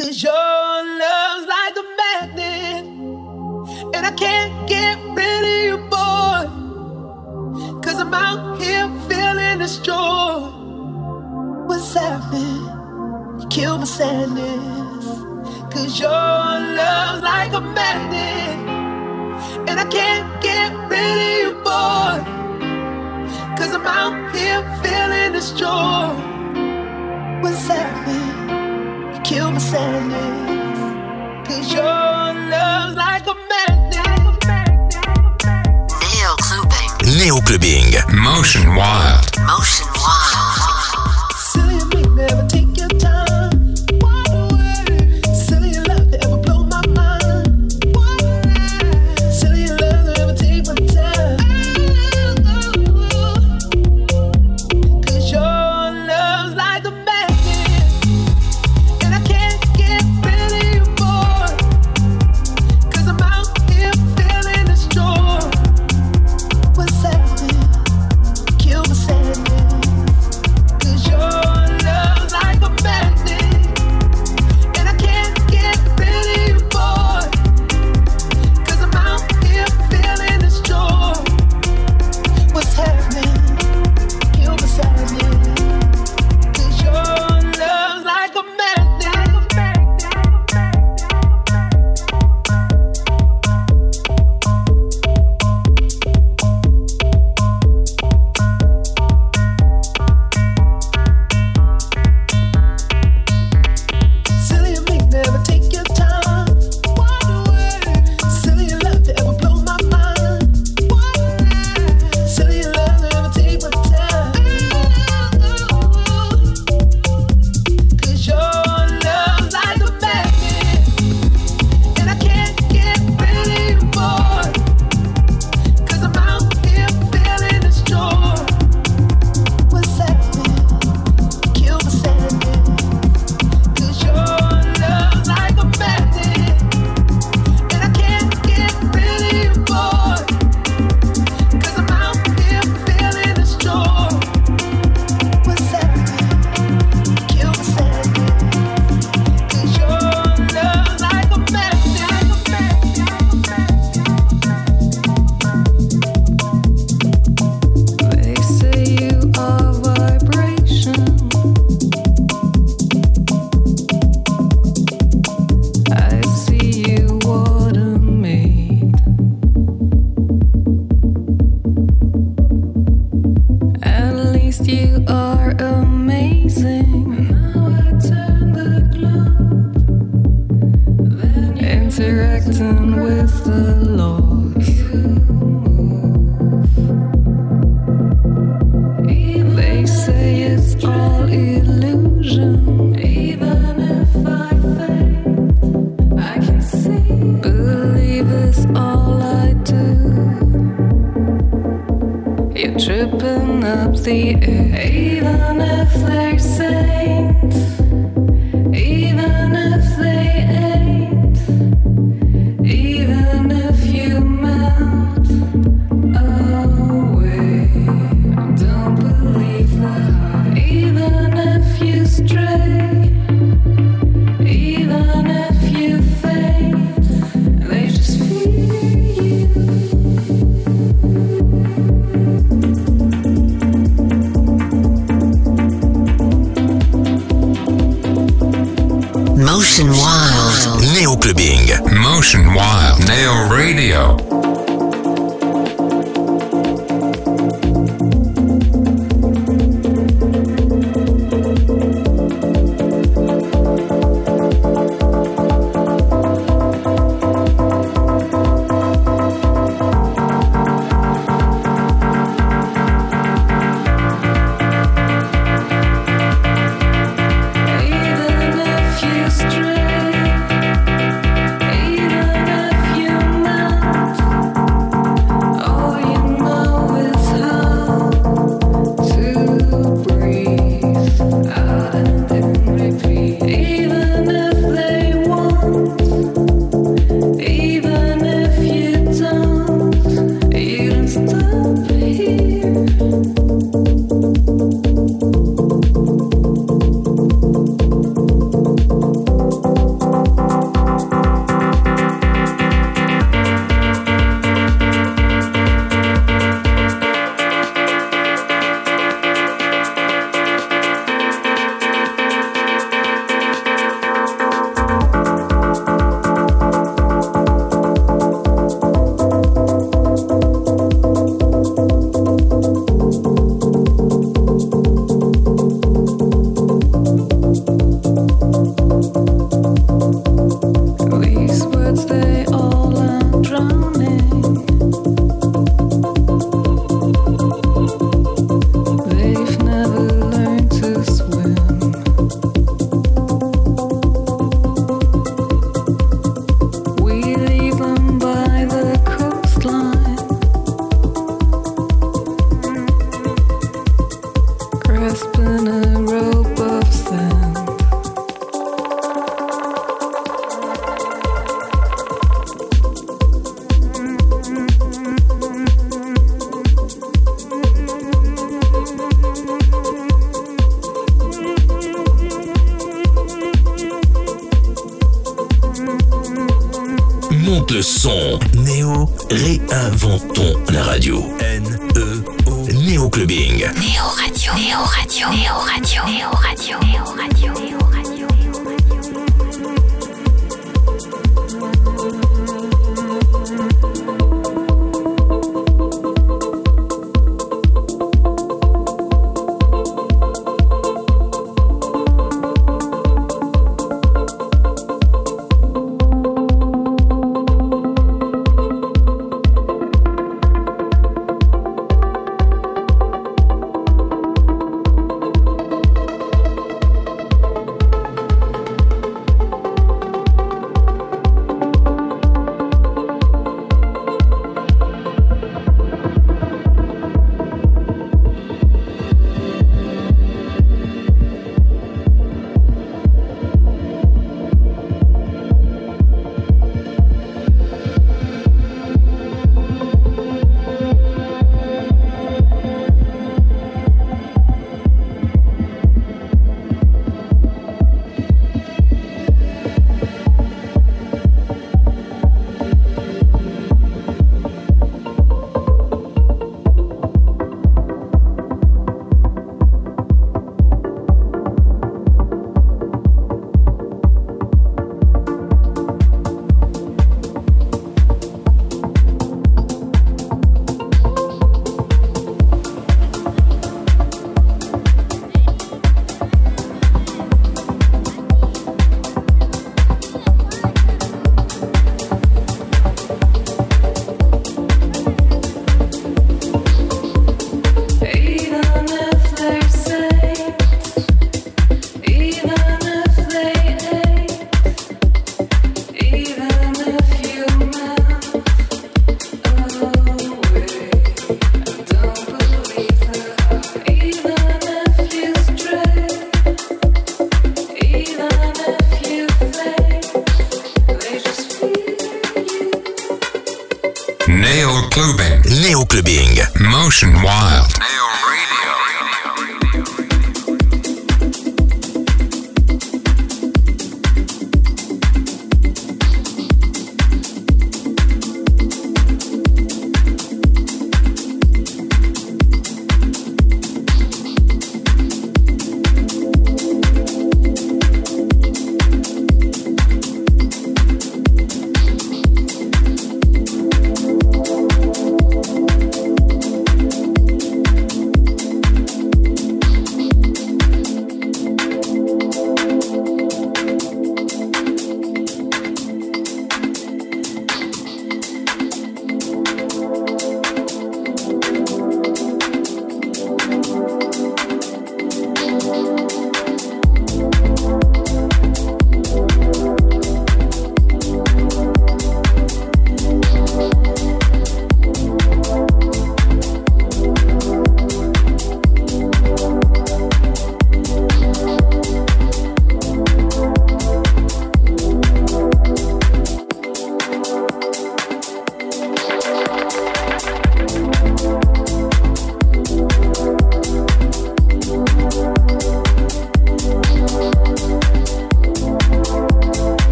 Cause your love's like a magnet. And I can't get rid of you, boy. Cause I'm out here feeling this joy. What's happening? You kill my sadness. Cause your love's like a magnet. And I can't get rid of you, boy. Cause I'm out here feeling this joy. What's happening? kill my sadness. Cause your love's like a magnet. Neo Clubbing. Neo Clubbing. Motion Wild. Motion Wild.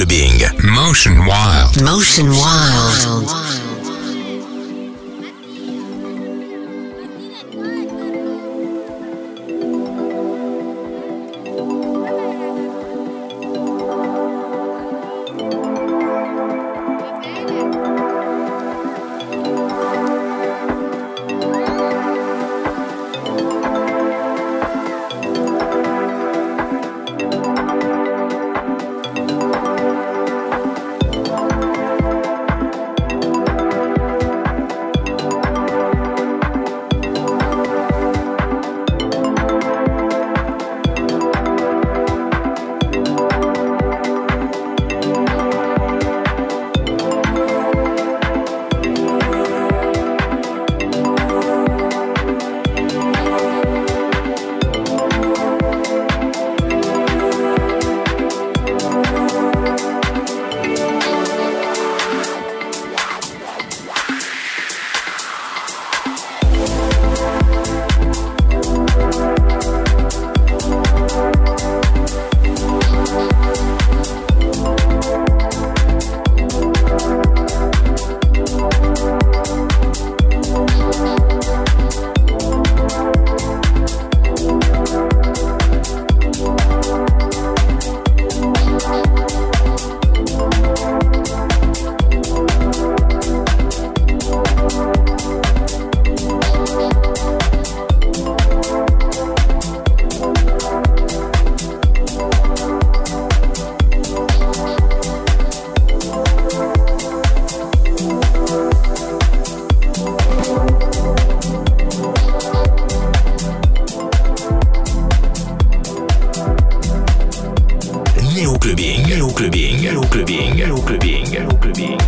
Clubbing. Motion Wild. Motion Wild. clubbing. Au clubbing. Au clubbing.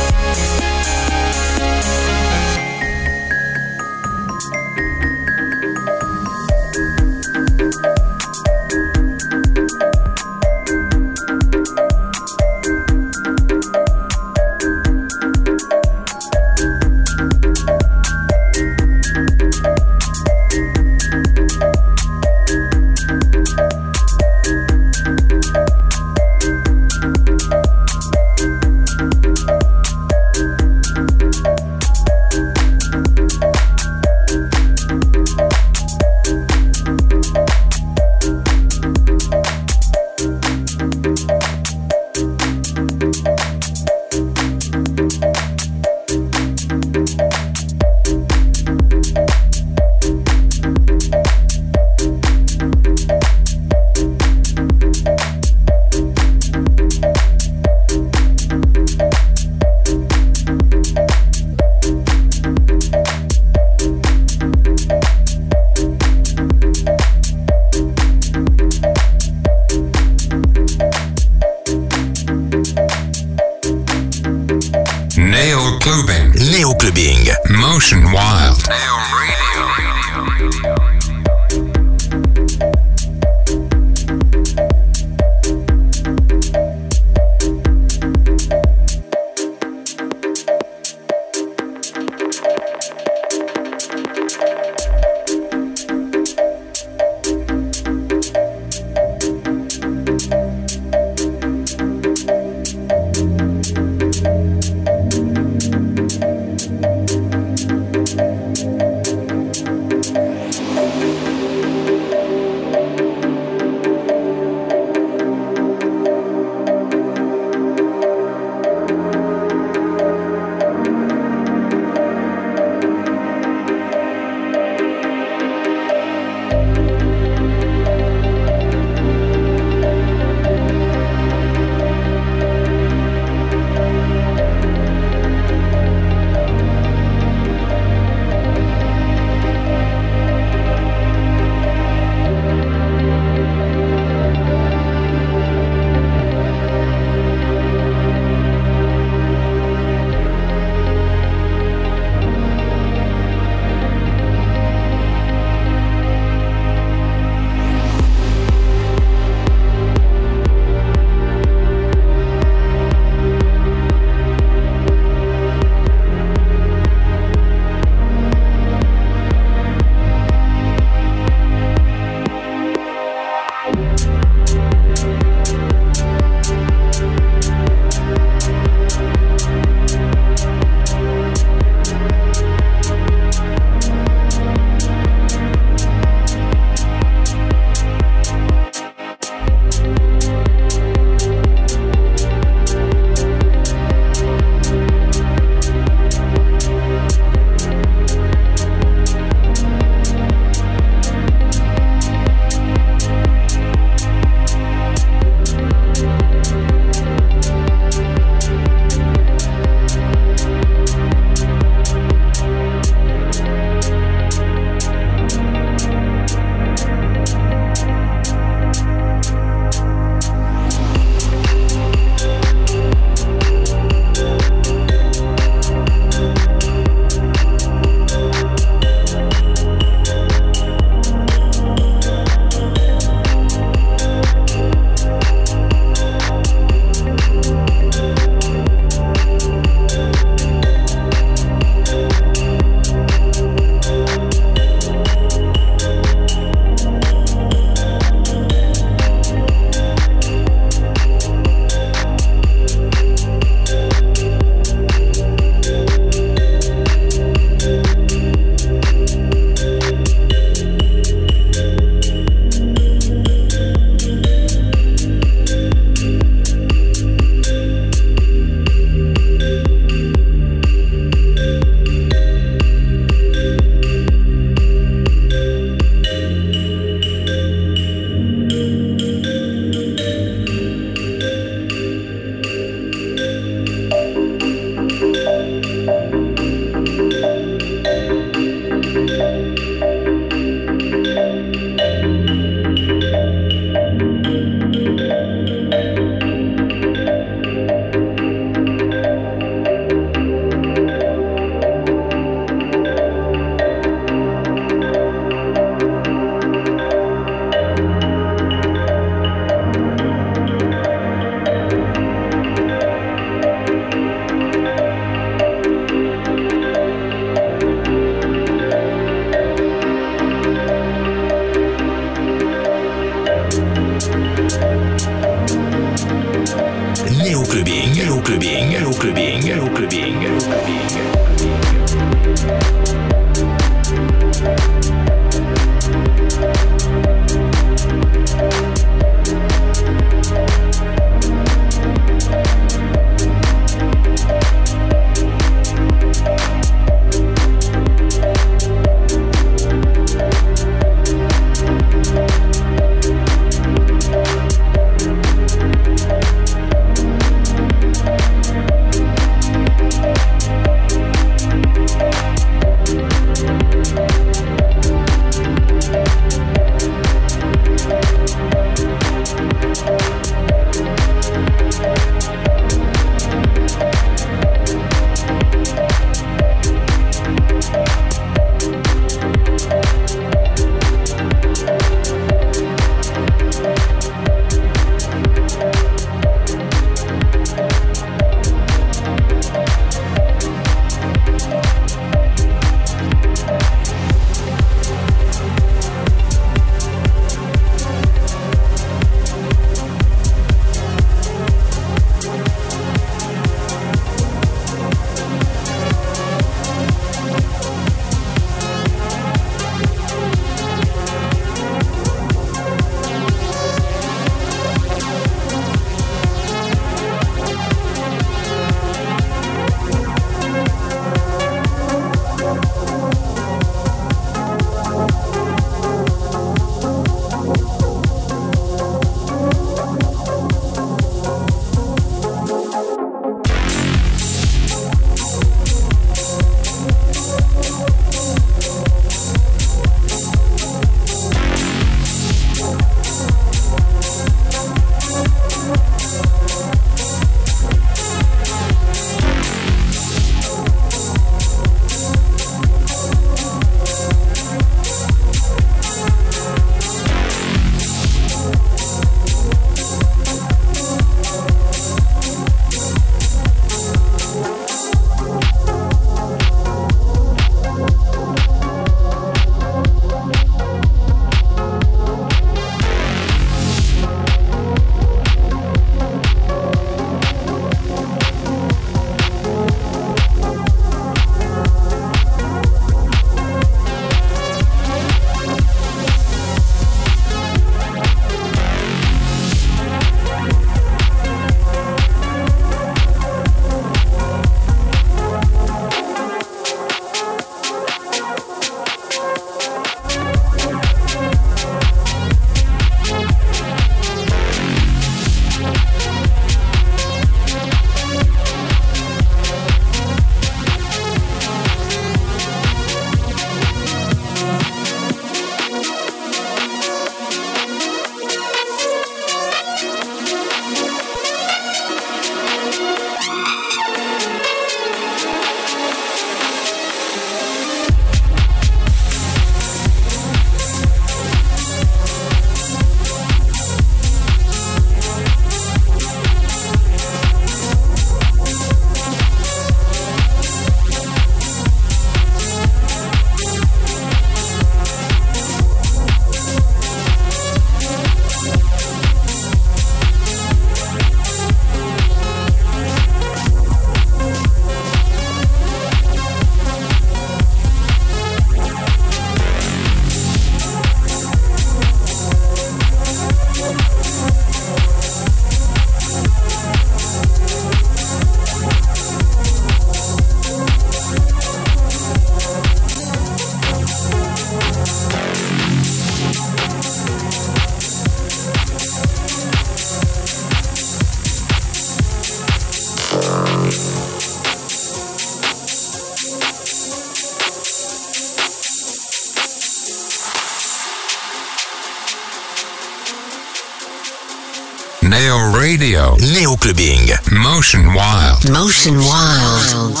Radio. Neo Clubbing. Motion Wild. Motion Wild.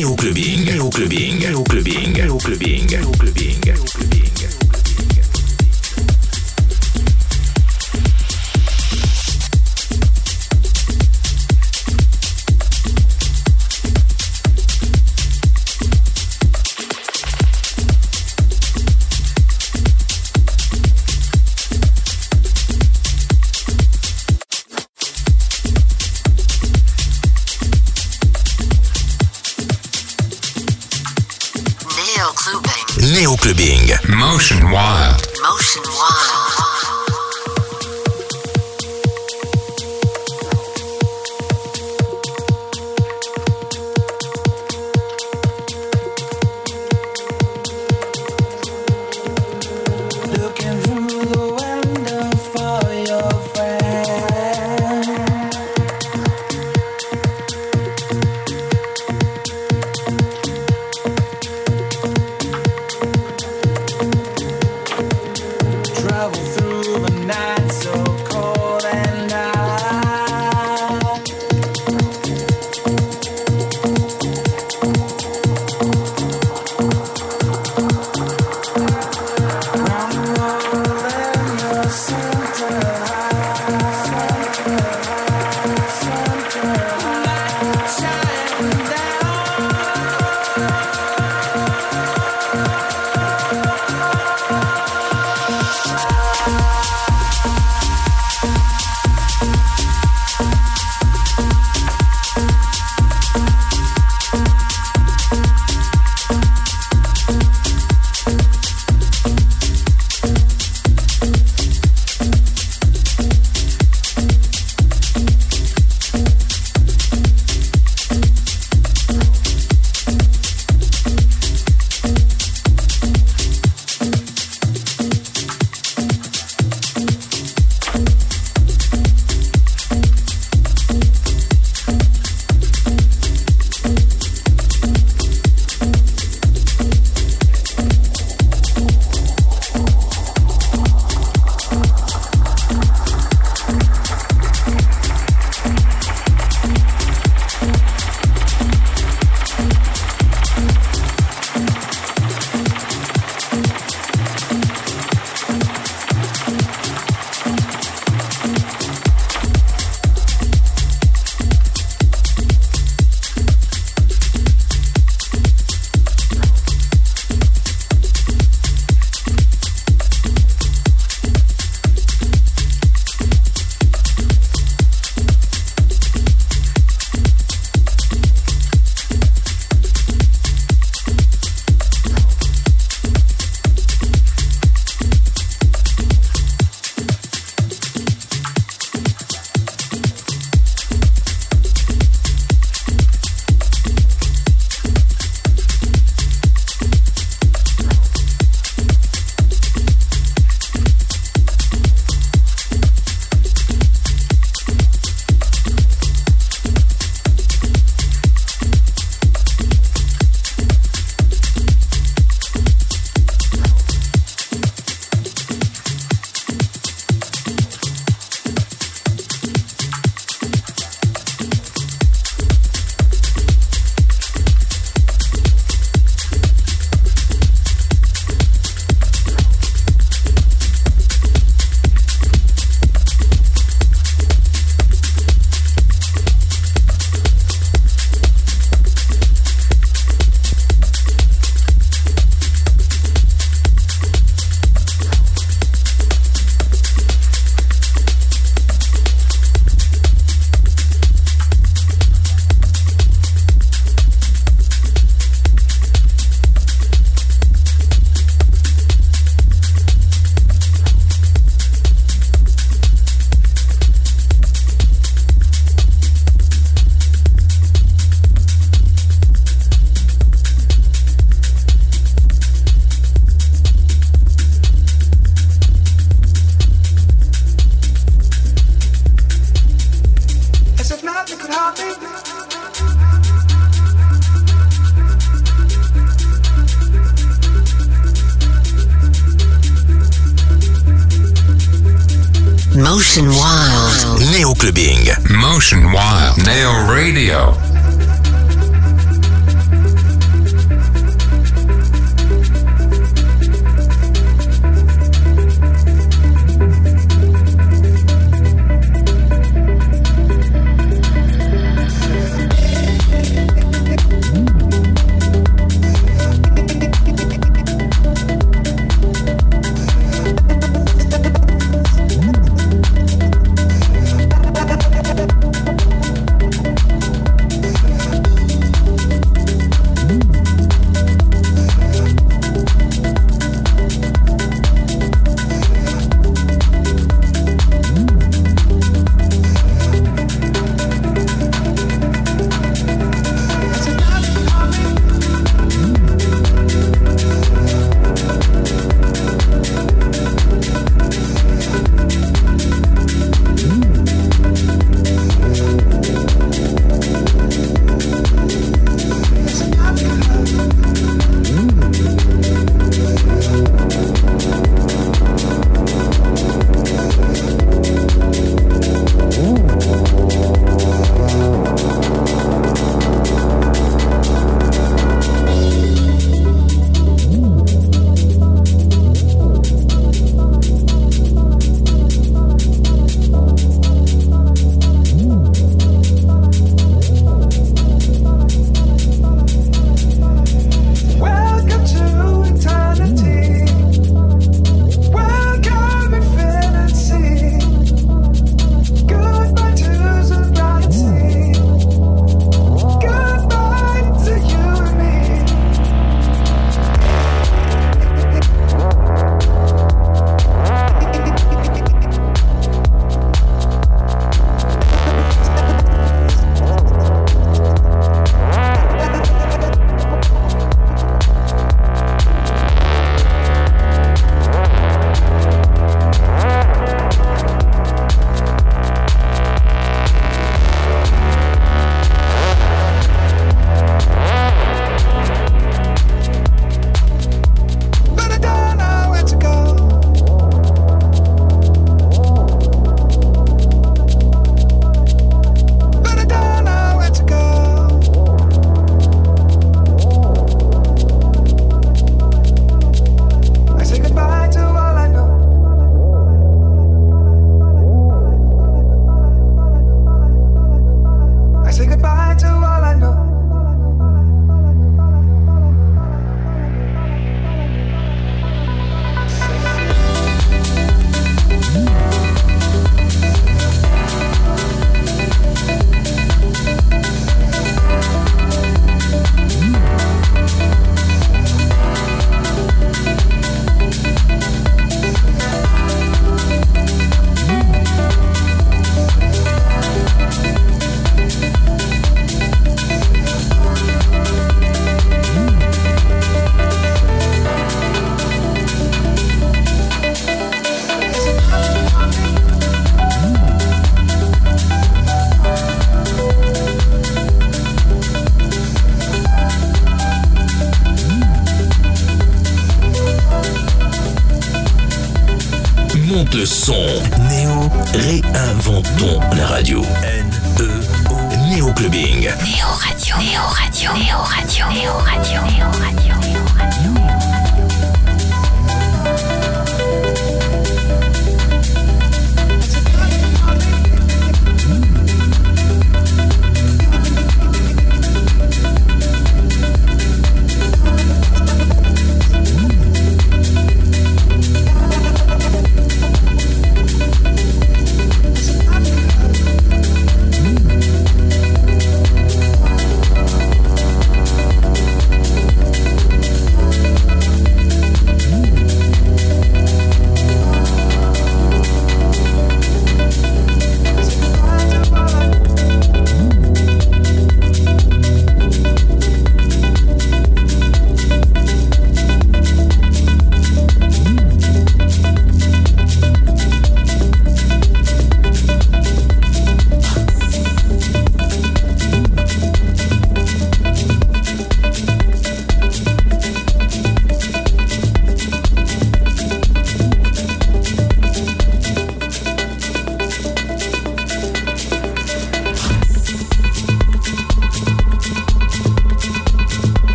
Néo clubbing, néo clubbing, néo clubbing, néo clubbing, néo clubbing.